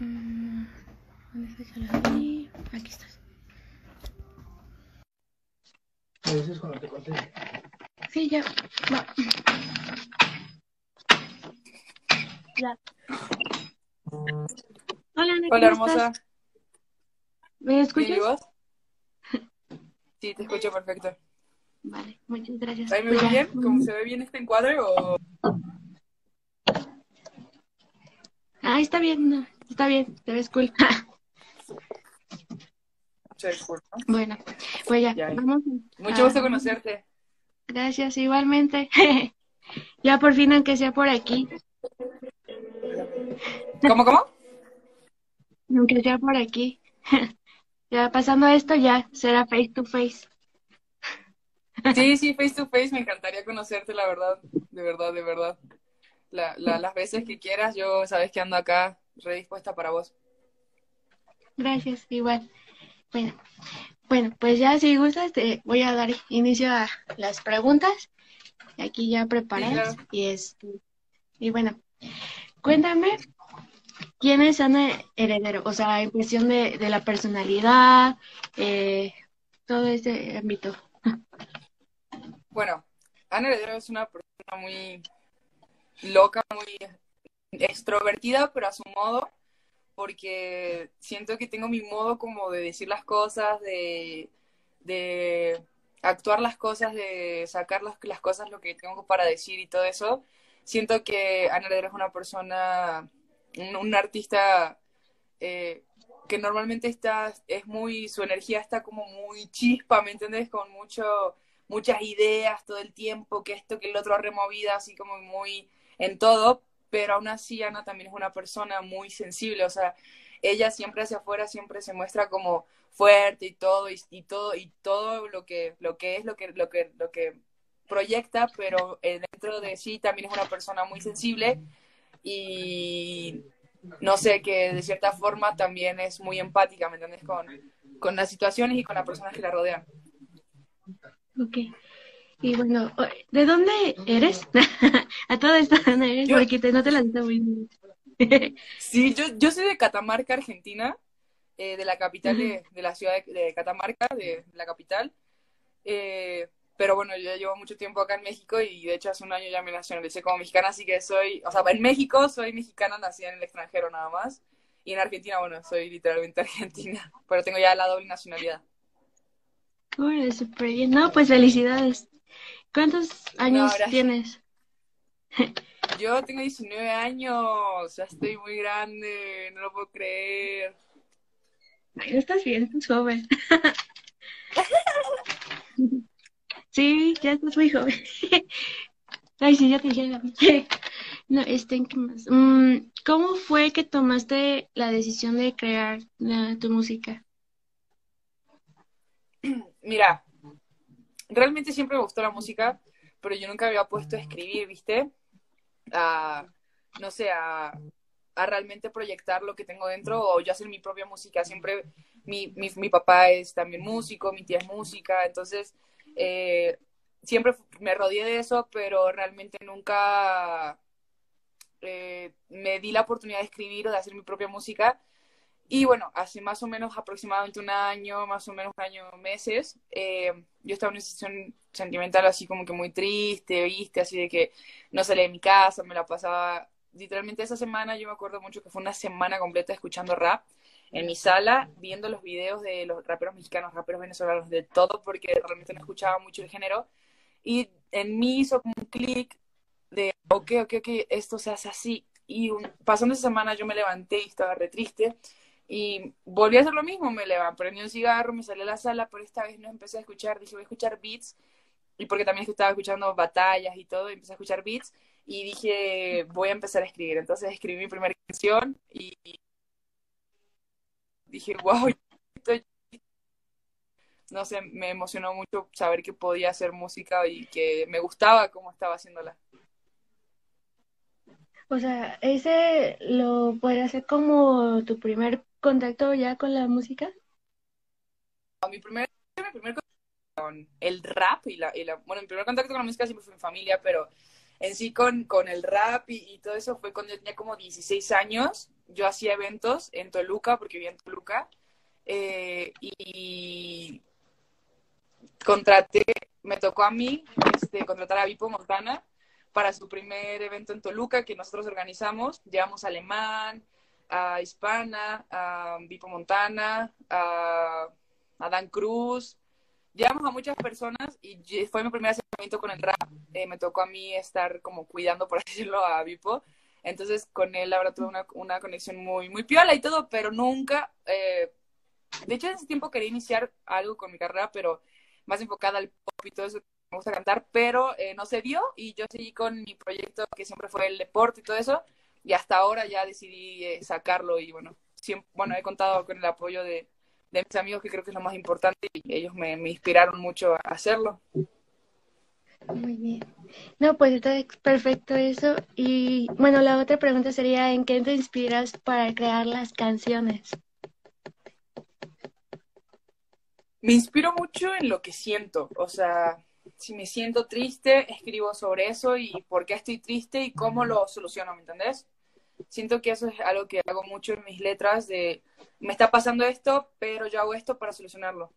Mm, ¿Dónde está la vi. Aquí estás. Me dices cuando te conté. Sí, ya. Va. Ya. Hola, Ana, Hola, ¿cómo hermosa. estás? ¿Me ¿Bien escuchas? y vos? Sí, te escucho perfecto. Vale, muchas gracias. ¿Ahí me Pues ya. bien? ¿Cómo se ve bien este encuadre o...? Ah, está bien, no, está bien, te ves cool. Bueno, pues ya, Ya. vamos. Mucho gusto conocerte. Gracias, igualmente. ya por fin, aunque sea por aquí, ¿Cómo, cómo? aunque sea por aquí. ya pasando esto, ya será face to face. Sí, sí, face to face, me encantaría conocerte, la verdad, de verdad, de verdad. La, la- las veces que quieras, yo sabes que ando acá, redispuesta para vos. Gracias, igual. Bueno, bueno, pues ya si gustas, te voy a dar inicio a las preguntas. Aquí ya preparadas. Sí. Y este, y bueno, cuéntame quién es Ana Heredero, o sea, en cuestión de, de la personalidad, eh, todo ese ámbito. Bueno, Ana Heredero es una persona muy loca, muy extrovertida, pero a su modo, porque siento que tengo mi modo como de decir las cosas, de, de actuar las cosas, de sacar las, las cosas, lo que tengo para decir y todo eso. Siento que Ana Heredero es una persona, un, artista eh, que normalmente está, es muy, su energía está como muy chispa, ¿me entiendes? Con mucho, muchas ideas todo el tiempo, que esto, que el otro removida, así como muy en todo, pero aún así Ana también es una persona muy sensible, o sea, ella siempre hacia afuera siempre se muestra como fuerte y todo, y, todo, y todo lo que, lo que es, lo que, lo que, lo que proyecta, pero eh, dentro de sí también es una persona muy sensible y no sé, que de cierta forma también es muy empática, ¿me entiendes? Con, con las situaciones y con las personas que la rodean. Ok. Y bueno, ¿de dónde eres? A todo esto, ¿dónde eres? Yo- Porque te, no te la sé muy bien. Sí, yo, yo soy de Catamarca, Argentina, eh, de la capital de, de la ciudad de, de Catamarca, de, la capital. Eh, pero bueno, yo ya llevo mucho tiempo acá en México y de hecho hace un año ya me nacionalicé como mexicana, así que soy, o sea, en México soy mexicana, nacida en el extranjero nada más. Y en Argentina, bueno, soy literalmente argentina, pero tengo ya la doble nacionalidad. Órale, súper bien. No, pues felicidades. ¿Cuántos años tienes? Yo tengo 19 años, ya estoy muy grande, no lo puedo creer. Ay, estás bien, estás joven. Sí, ya estás muy joven. Ay, sí, ya te dije. la- No, este, ¿qué más? Mm, ¿cómo fue que tomaste la decisión de crear la- tu música? Mira, realmente siempre me gustó la música, pero yo nunca había puesto a escribir, ¿viste? A, no sé, a, a realmente proyectar lo que tengo dentro o yo hacer mi propia música. Siempre, mi, mi, mi papá es también músico, mi tía es música, entonces eh, siempre me rodeé de eso, pero realmente nunca eh, me di la oportunidad de escribir o de hacer mi propia música. Y bueno, hace más o menos aproximadamente un año, más o menos un año, meses, eh, yo estaba en una situación sentimental así como que muy triste, viste, así de que no salía de mi casa, me la pasaba, literalmente esa semana yo me acuerdo mucho que fue una semana completa escuchando rap en mi sala, viendo los videos de los raperos mexicanos, raperos venezolanos, de todo, porque realmente no escuchaba mucho el género. Y en mí hizo como un clic de, ok, ok, ok, esto se hace así. Y un- pasando esa semana yo me levanté y estaba re triste. Y volví a hacer lo mismo, me levanté, prendí un cigarro, me salí a la sala, pero esta vez no empecé a escuchar, dije voy a escuchar beats, y porque también estaba escuchando batallas y todo, empecé a escuchar beats, y dije voy a empezar a escribir. Entonces escribí mi primera canción y dije, wow, no sé, me emocionó mucho saber que podía hacer música y que me gustaba cómo estaba haciéndola. O sea, ¿ese lo podría hacer como tu primer contacto ya con la música? Mi primer, mi primer contacto con el rap y la, y la- bueno, mi primer contacto con la música siempre fue mi familia, pero en sí con, con el rap y, todo eso fue cuando yo tenía como 16 años yo hacía eventos en Toluca, porque vivía en Toluca, eh, y contraté, me tocó a mí este, contratar a Vipo Montana para su primer evento en Toluca que nosotros organizamos. Llevamos a Alemán, a Hispana, a Vipo Montana, a, a Dan Cruz. Llevamos a muchas personas y fue mi primer acercamiento con el rap. Eh, me tocó a mí estar como cuidando, por decirlo, a Vipo. Entonces con él ahora tuve una, una conexión muy, muy piola y todo, pero nunca... Eh, de hecho, en ese tiempo quería iniciar algo con mi carrera, pero más enfocada al pop y todo eso me gusta cantar, pero eh, no se dio y yo seguí con mi proyecto que siempre fue el deporte y todo eso y hasta ahora ya decidí eh, sacarlo y bueno, siempre, bueno, he contado con el apoyo de, de, mis amigos que creo que es lo más importante y ellos me, me inspiraron mucho a hacerlo. Muy bien. No, pues está perfecto eso. Y bueno, la otra pregunta sería, ¿en qué te inspiras para crear las canciones? Me inspiro mucho en lo que siento, o sea, si me siento triste, escribo sobre eso y por qué estoy triste y cómo lo soluciono, ¿me entendés? Siento que eso es algo que hago mucho en mis letras de, me está pasando esto, pero yo hago esto para solucionarlo.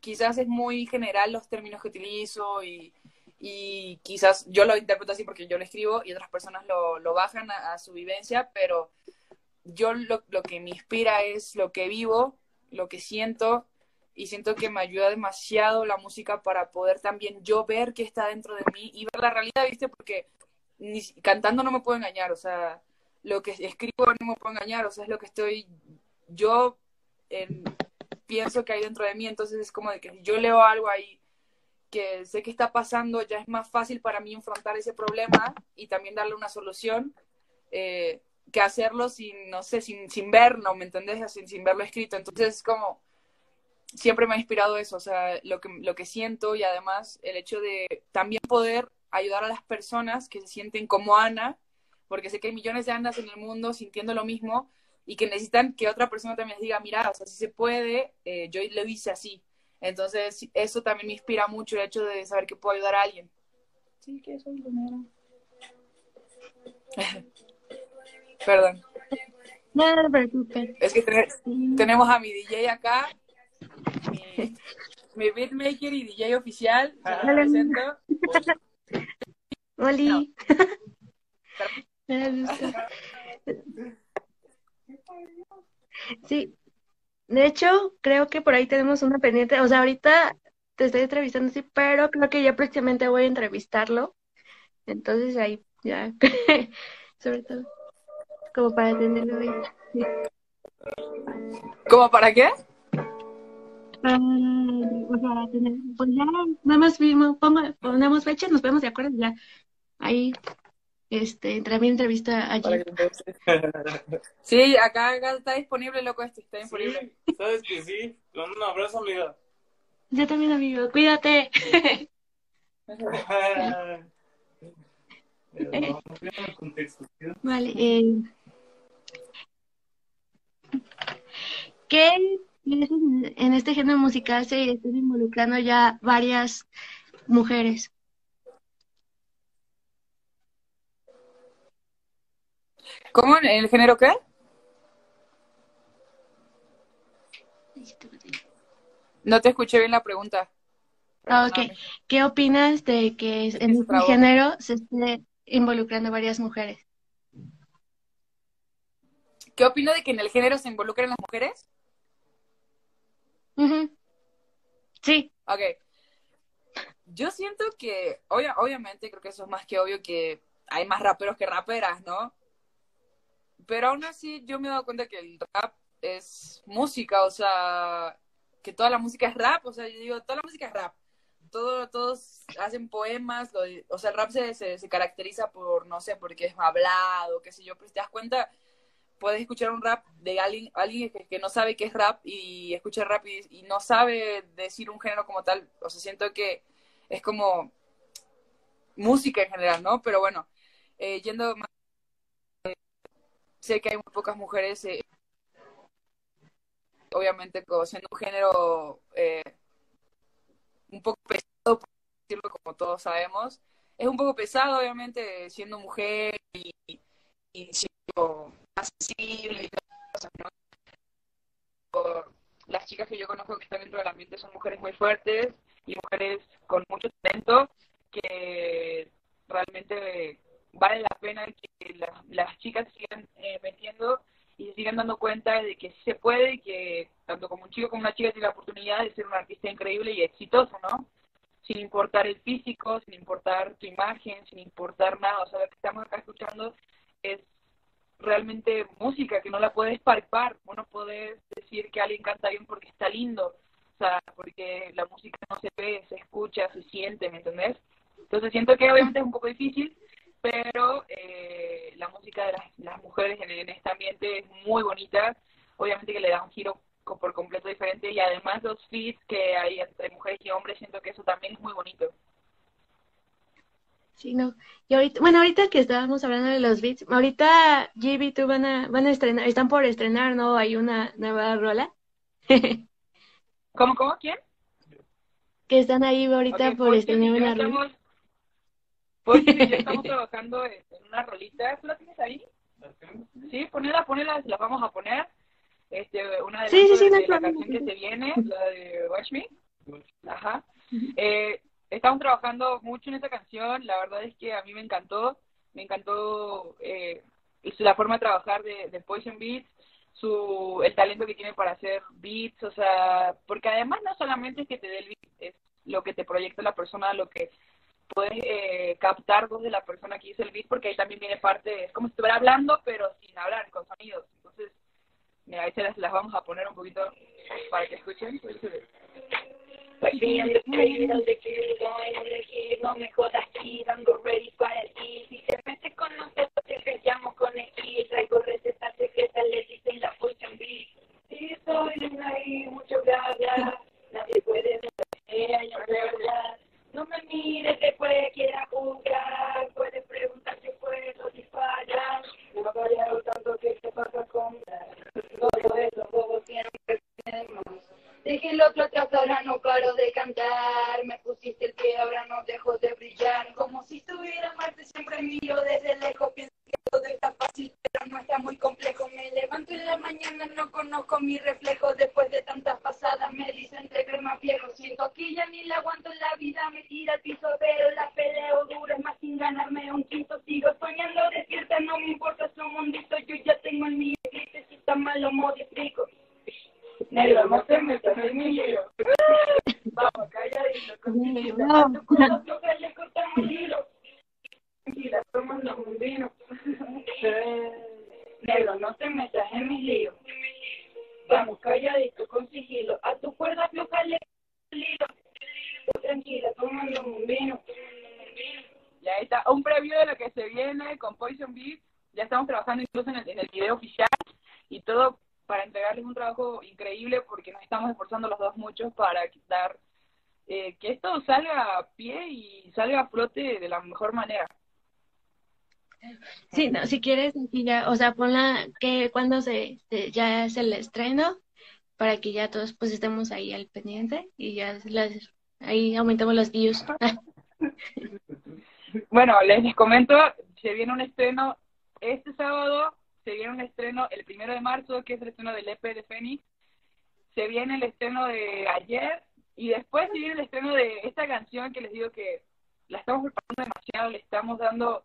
Quizás es muy general los términos que utilizo y, y quizás yo lo interpreto así porque yo lo escribo y otras personas lo, lo bajan a, a, su vivencia, pero yo lo, lo que me inspira es lo que vivo, lo que siento y siento que me ayuda demasiado la música para poder también yo ver qué está dentro de mí y ver la realidad, ¿viste? Porque ni, cantando no me puedo engañar, o sea, lo que escribo no me puedo engañar, o sea, es lo que estoy, yo en, pienso que hay dentro de mí, entonces es como de que yo leo algo ahí que sé que está pasando, ya es más fácil para mí enfrentar ese problema y también darle una solución. Eh, que hacerlo sin, no sé, sin, sin verlo, ¿me entendés? Sin, sin verlo escrito. Entonces es como, siempre me ha inspirado eso, o sea, lo que, lo que siento y además el hecho de también poder ayudar a las personas que se sienten como Ana, porque sé que hay millones de Anas en el mundo sintiendo lo mismo y que necesitan que otra persona también les diga, mira, o sea, si se puede, eh, yo lo hice así. Entonces, eso también me inspira mucho el hecho de saber que puedo ayudar a alguien. Sí, que soy primero. Perdón. No, no te preocupes. Es que te tenemos a mi DJ acá mi, mi beatmaker y DJ oficial. Hola. presento. Oli. Sí. De hecho, creo que por ahí tenemos una pendiente. O sea, ahorita te estoy entrevistando, sí, pero creo que ya próximamente voy a entrevistarlo. Entonces ahí ya, sobre todo, como para atenderlo bien. Sí. ¿Cómo para qué? O sea, tener, pues ya nada más firmo, pongo, ponemos fecha, nos vemos de acuerdo, ya ahí este, entra mi entrevista allí. Sí, acá, acá, está disponible, loco, este está disponible. ¿Sí? ¿Sabes que sí? Con un abrazo, amiga. Yo también, amigo, cuídate. vale, eh, ¿qué en este género musical se están involucrando ya varias mujeres. ¿Cómo? ¿En el género qué? No te escuché bien la pregunta. Ah, ok. ¿Qué opinas de que en este género se esté involucrando varias mujeres? ¿Qué opino de que en el género se involucren las mujeres? Uh. Sí. Ok. Yo siento que, ob obviamente, creo que eso es más que obvio que hay más raperos que raperas, ¿no? Pero aún así yo me he dado cuenta que el rap es música, o sea, que toda la música es rap, o sea, yo digo, toda la música es rap. Todo, todos hacen poemas, o sea, el rap se, se, se, caracteriza por, no sé, porque es hablado, qué sé yo, pero si te das cuenta, puedes escuchar un rap de alguien, alguien que, no sabe qué es rap y escucha rap y, no sabe decir un género como tal. O sea, siento que es como música en general, ¿no? Pero bueno, eh, yendo más, sé que hay muy pocas mujeres, eh, obviamente siendo un género eh, un poco pesado, por decirlo como todos sabemos. Es un poco pesado, obviamente, siendo mujer y, y siendo increíble y cosas, las chicas que yo conozco que están dentro del ambiente son mujeres muy fuertes y mujeres con mucho talento que realmente vale la pena que las, chicas sigan eh, metiendo y sigan dando cuenta de que se puede y que tanto como un chico como una chica tiene la oportunidad de ser un artista increíble y exitoso, ¿no? Sin importar el físico, sin importar tu imagen, sin importar nada. O sea, lo que estamos acá escuchando es realmente música que no la puedes palpar. No podés decir que alguien canta bien porque está lindo. O sea, porque la música no se ve, se escucha, se siente, ¿me entendés? Entonces siento que obviamente es un poco difícil, pero eh, la música de las, mujeres en, en, este ambiente es muy bonita, obviamente que le da un giro por completo diferente y además los feats que hay entre mujeres y hombres, siento que eso también es muy bonito. Sí, no. Y ahorita, bueno, ahorita que estábamos hablando de los beats, ahorita GB tú van a, van a estrenar, están por estrenar, ¿no? Hay una nueva rola. ¿Cómo, cómo? ¿Quién? Que están ahí ahorita okay, por estrenar una rola. Estamos, pues ya estamos trabajando en una rolita. ¿Tú la tienes ahí? Sí, ponela, ponela, la vamos a poner. Este, una de, Sí, sí, sí, de no la canción que se viene, la de Watch Me. Ajá. Eh, estamos trabajando mucho en esa canción, la verdad es que a mí me encantó, me encantó eh, la forma de trabajar de, de Poison Beats, su, el talento que tiene para hacer beats, o sea, porque además no solamente es que te dé el beat, es lo que te proyecta la persona, lo que puedes eh, captar vos de la persona que hizo el beat, porque ahí también viene parte, es como si estuviera hablando, pero sin hablar, con sonidos. Entonces, mira, ahí se las, las vamos a poner un poquito para que escuchen. Like being the creator, the kid, going on the kid, no me jodas kid, ando ready para hit. Si se mete con nosotros, te peleamos con hit. Traigo recetas secretas, le dicen la potion beat. Si soy de ahí, mucho bla bla, nadie puede ver, yo de verdad. No me mires después, quiera jugar, puedes preguntar si puedo tengo el mío. Si está mal, lo modifico. Negro, no te metas en mi lío. Vamos, calladito, conmigo. No. Para entregarles un trabajo increíble porque nos estamos esforzando los dos mucho para dar eh, que esto salga a pie y salga a flote de la mejor manera. Sí, no, si quieres, ya, o sea, ponla que cuando se, se- ya es el estreno, para que ya todos pues estemos ahí al pendiente y ya las, ahí aumentamos los views. Bueno, les, les comento, se viene un estreno este sábado, se viene un estreno el primero de marzo, que es el estreno del EP de Fénix, se viene el estreno de ayer, y después se viene el estreno de esta canción que les digo que la estamos preparando demasiado, le estamos dando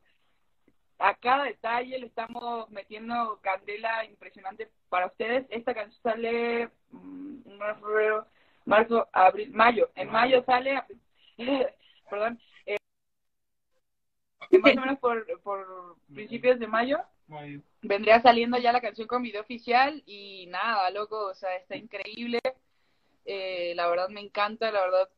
a cada detalle, le estamos metiendo candela impresionante para ustedes. Esta canción sale mm, febrero, marzo, abril, mayo. En mayo sale, perdón, eh, más o menos por, por principios de mayo vendría saliendo ya la canción con video oficial y nada, loco, o sea, está increíble. Eh, la verdad me encanta, la verdad.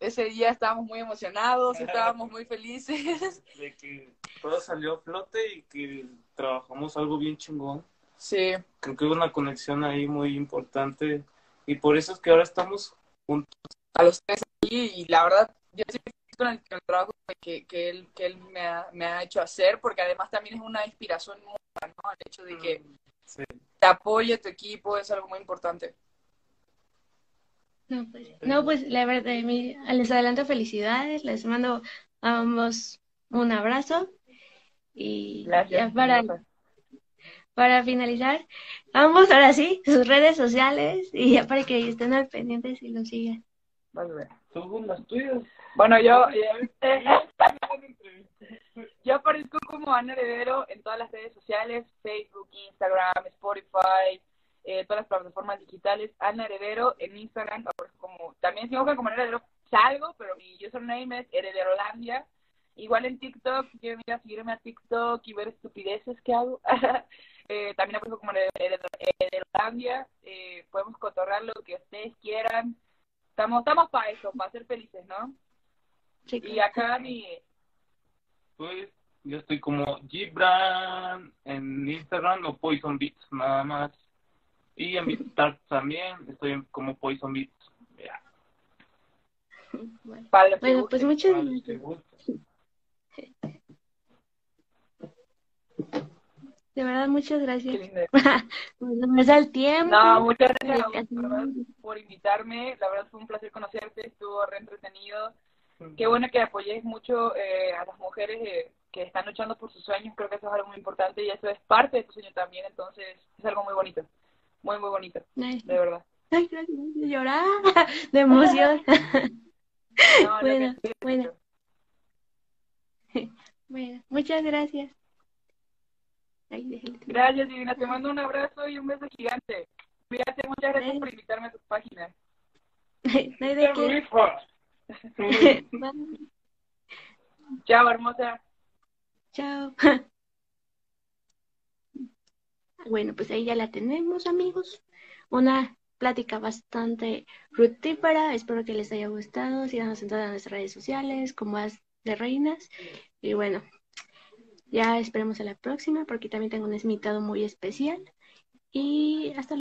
Ese día estábamos muy emocionados, estábamos muy felices. De que todo salió a flote y que trabajamos algo bien chingón. Sí, Creo que hubo una conexión ahí muy importante y por eso es que ahora estamos juntos. a los tres aquí y la verdad yo estoy feliz con el, con el trabajo que, que él, que él me, ha, me ha hecho hacer porque además también es una inspiración nueva, ¿no? El hecho de que Sí. te apoye tu equipo es algo muy importante. No, pues, no, pues la verdad, les adelanto felicidades, les mando a ambos un abrazo y ya para, para finalizar, vamos ahora sí, sus redes sociales y ya para que estén al pendiente y lo sigan. Según las tuyas. Bueno, yo, eh, yo aparezco como Ana Heredero en todas las redes sociales, Facebook, Instagram, Spotify, eh, todas las plataformas digitales. Ana Heredero en Instagram, aparezco como, también si buscan como Ana Heredero, salgo, pero mi username es Herederolandia. Igual en TikTok, si quieren ir a seguirme a TikTok y ver estupideces que hago. eh, también aparezco como Herederolandia. Eh, podemos cotorrar lo que ustedes quieran. Estamos, estamos para eso, para ser felices, ¿no? Sí, Y acá mi, Pues yo estoy como Gibran en Instagram o Poison Beats nada más. Y en Beatstar también estoy como Poison Beats. Bueno, los que Bueno, pues muchas Vale, gracias. De verdad, muchas Qué gracias. lindo. Pues no el tiempo. No, muchas gracias a vos, por invitarme. La verdad fue un placer conocerte, estuvo re entretenido. Qué bueno que apoyéis mucho eh, a las mujeres eh, que están luchando por sus sueños. Creo que eso es algo muy importante y eso es parte de tu sueño también. Entonces, es algo muy bonito. Muy, muy bonito, Ay, de verdad. ay, gracias, llorar de emoción. No, Bueno, que- bueno. Bueno, muchas gracias. Ay. Gracias, Divina. Te mando un abrazo y un beso gigante. Cuídate, muchas gracias por invitarme a tu página. No hay de ¡Qué Chao, hermosa. Chao. Bueno, pues ahí ya la tenemos, amigos. Una plática bastante fructífera. Espero que les haya gustado. Síganos en todas nuestras redes sociales, como As de Reinas. Y bueno, ya esperemos a la próxima, porque también tengo un invitado muy especial. Y hasta luego.